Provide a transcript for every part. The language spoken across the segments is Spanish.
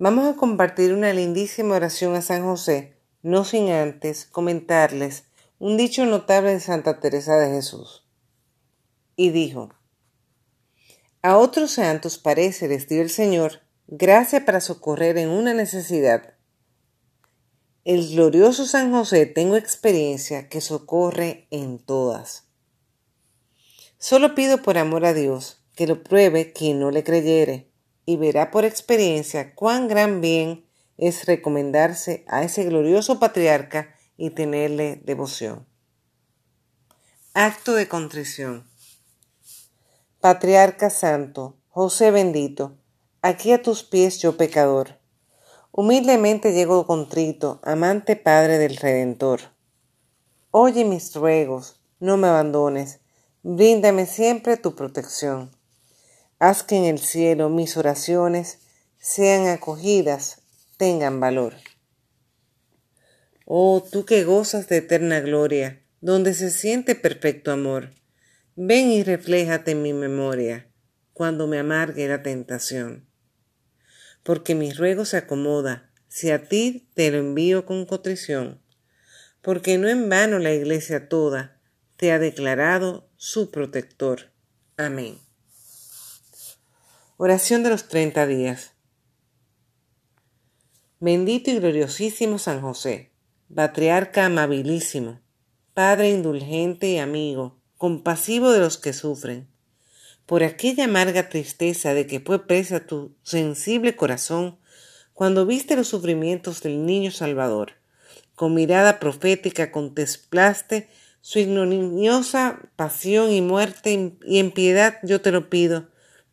Vamos a compartir una lindísima oración a San José, no sin antes comentarles un dicho notable de Santa Teresa de Jesús. Y dijo, A otros santos parece les dio el Señor gracia para socorrer en una necesidad. El glorioso San José tengo experiencia que socorre en todas. Solo pido por amor a Dios que lo pruebe quien no le creyere y verá por experiencia cuán gran bien es recomendarse a ese glorioso patriarca y tenerle devoción. Acto de contrición. Patriarca Santo, José bendito, aquí a tus pies yo pecador. Humildemente llego contrito, amante Padre del Redentor. Oye mis ruegos, no me abandones, bríndame siempre tu protección. Haz que en el cielo mis oraciones sean acogidas, tengan valor. Oh, tú que gozas de eterna gloria, donde se siente perfecto amor, ven y refléjate en mi memoria, cuando me amargue la tentación. Porque mi ruego se acomoda, si a ti te lo envío con contrición, porque no en vano la iglesia toda te ha declarado su protector. Amén. Oración de los treinta días. Bendito y gloriosísimo San José, patriarca amabilísimo, Padre indulgente y amigo, compasivo de los que sufren. Por aquella amarga tristeza de que fue presa tu sensible corazón cuando viste los sufrimientos del niño Salvador, con mirada profética contemplaste su ignominiosa pasión y muerte, y en piedad yo te lo pido,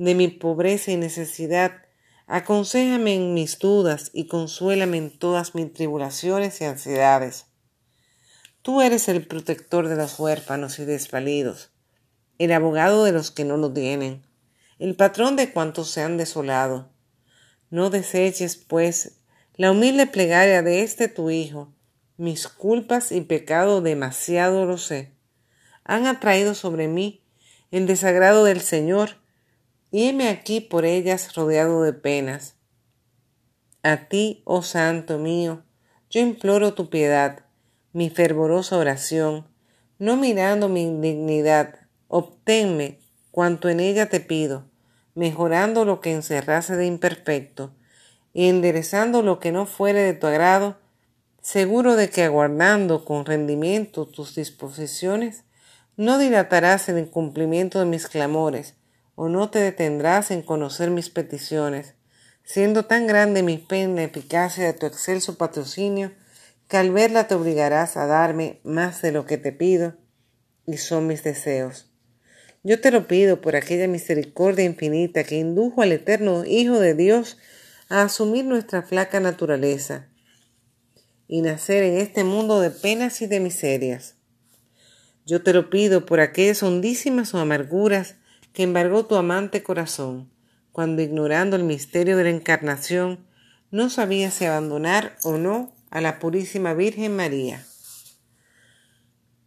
de mi pobreza y necesidad, aconséjame en mis dudas y consuélame en todas mis tribulaciones y ansiedades. Tú eres el protector de los huérfanos y desvalidos, el abogado de los que no lo tienen, el patrón de cuantos se han desolado. No deseches, pues, la humilde plegaria de este tu Hijo. Mis culpas y pecado demasiado lo sé. Han atraído sobre mí el desagrado del Señor y aquí por ellas rodeado de penas. A ti, oh Santo mío, yo imploro tu piedad, mi fervorosa oración, no mirando mi indignidad, obténme cuanto en ella te pido, mejorando lo que encerrase de imperfecto, y enderezando lo que no fuere de tu agrado, seguro de que aguardando con rendimiento tus disposiciones, no dilatarás el cumplimiento de mis clamores, o no te detendrás en conocer mis peticiones, siendo tan grande mi pena eficacia de tu excelso patrocinio, que al verla te obligarás a darme más de lo que te pido, y son mis deseos. Yo te lo pido por aquella misericordia infinita que indujo al eterno Hijo de Dios a asumir nuestra flaca naturaleza y nacer en este mundo de penas y de miserias. Yo te lo pido por aquellas hondísimas amarguras que embargó tu amante corazón, cuando ignorando el misterio de la encarnación, no sabías si abandonar o no a la Purísima Virgen María.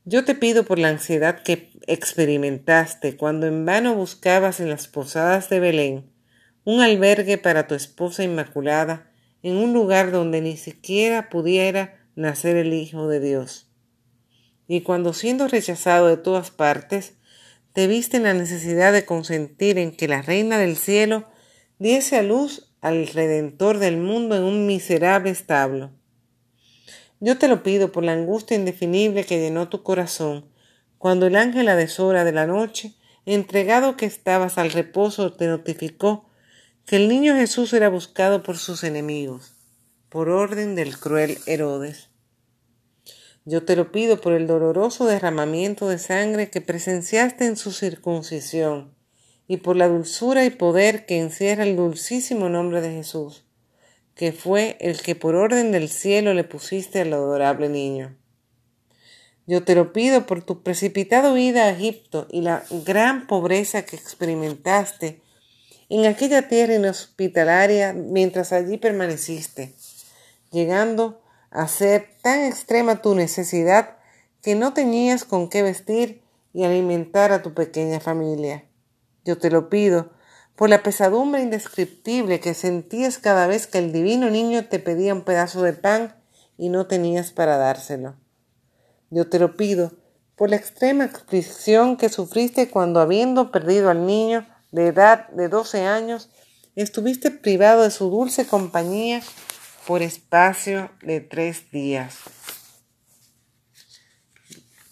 Yo te pido por la ansiedad que experimentaste cuando en vano buscabas en las posadas de Belén un albergue para tu esposa inmaculada en un lugar donde ni siquiera pudiera nacer el Hijo de Dios. Y cuando siendo rechazado de todas partes, te viste en la necesidad de consentir en que la Reina del Cielo diese a luz al Redentor del mundo en un miserable establo. Yo te lo pido por la angustia indefinible que llenó tu corazón, cuando el ángel a deshora de la noche, entregado que estabas al reposo, te notificó que el niño Jesús era buscado por sus enemigos, por orden del cruel Herodes. Yo te lo pido por el doloroso derramamiento de sangre que presenciaste en su circuncisión y por la dulzura y poder que encierra el dulcísimo nombre de Jesús, que fue el que por orden del cielo le pusiste al adorable niño. Yo te lo pido por tu precipitado huida a Egipto y la gran pobreza que experimentaste en aquella tierra inhospitalaria mientras allí permaneciste, llegando a ser tan extrema tu necesidad que no tenías con qué vestir y alimentar a tu pequeña familia. Yo te lo pido por la pesadumbre indescriptible que sentías cada vez que el divino niño te pedía un pedazo de pan y no tenías para dárselo. Yo te lo pido por la extrema aflicción que sufriste cuando, habiendo perdido al niño de edad de doce años, estuviste privado de su dulce compañía por espacio de tres días.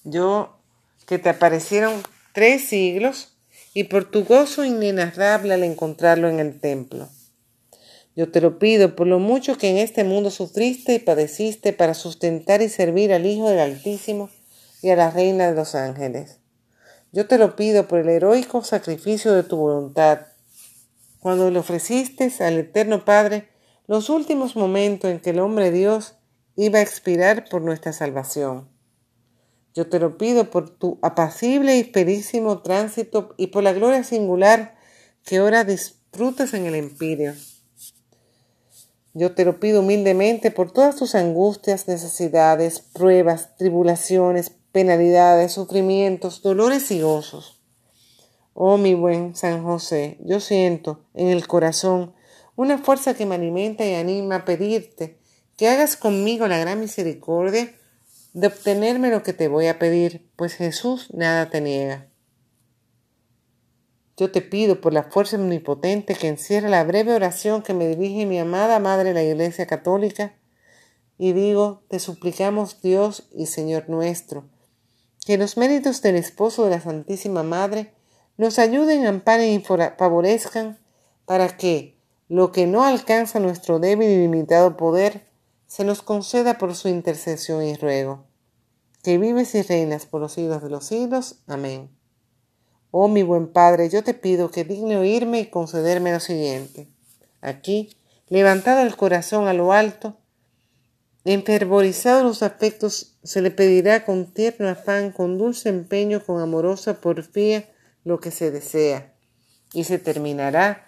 Yo, que te aparecieron tres siglos, y por tu gozo inenarrable al encontrarlo en el templo. Yo te lo pido por lo mucho que en este mundo sufriste y padeciste para sustentar y servir al Hijo del Altísimo y a la Reina de los Ángeles. Yo te lo pido por el heroico sacrificio de tu voluntad, cuando le ofreciste al Eterno Padre los últimos momentos en que el hombre Dios iba a expirar por nuestra salvación. Yo te lo pido por tu apacible y perísimo tránsito y por la gloria singular que ahora disfrutas en el empirio. Yo te lo pido humildemente por todas tus angustias, necesidades, pruebas, tribulaciones, penalidades, sufrimientos, dolores y gozos. Oh mi buen San José, yo siento en el corazón una fuerza que me alimenta y anima a pedirte que hagas conmigo la gran misericordia de obtenerme lo que te voy a pedir, pues Jesús nada te niega. Yo te pido por la fuerza omnipotente que encierra la breve oración que me dirige mi amada Madre la Iglesia Católica, y digo, te suplicamos Dios y Señor nuestro, que los méritos del esposo de la Santísima Madre nos ayuden, amparen y favorezcan para que lo que no alcanza nuestro débil y limitado poder, se nos conceda por su intercesión y ruego, que vives y reinas por los siglos de los siglos. Amén. Oh mi buen Padre, yo te pido que digne oírme y concederme lo siguiente. Aquí, levantado el corazón a lo alto, enfervorizado los afectos, se le pedirá con tierno afán, con dulce empeño, con amorosa porfía, lo que se desea, y se terminará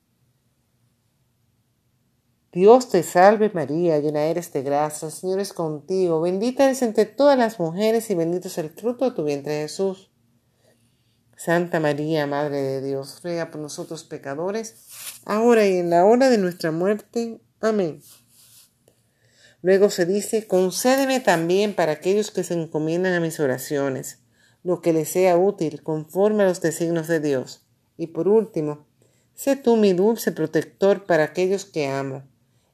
Dios te salve María, llena eres de gracia, el Señor es contigo, bendita eres entre todas las mujeres y bendito es el fruto de tu vientre Jesús. Santa María, Madre de Dios, ruega por nosotros pecadores, ahora y en la hora de nuestra muerte. Amén. Luego se dice, concédeme también para aquellos que se encomiendan a mis oraciones, lo que les sea útil conforme a los designios de Dios. Y por último, sé tú mi dulce protector para aquellos que amo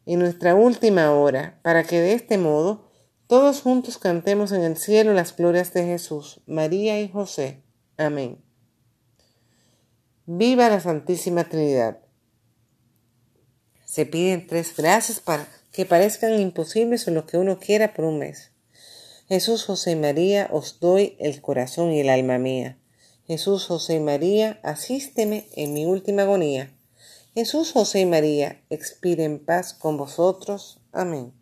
en nuestra última hora, para que de este modo todos juntos cantemos en el cielo las glorias de Jesús, María y José. Amén. Viva la Santísima Trinidad. Se piden tres gracias para que parezcan imposibles o lo que uno quiera por un mes. Jesús, José y María, os doy el corazón y el alma mía. Jesús, José y María, asísteme en mi última agonía. Jesús, José y María, expire en paz con vosotros. Amén.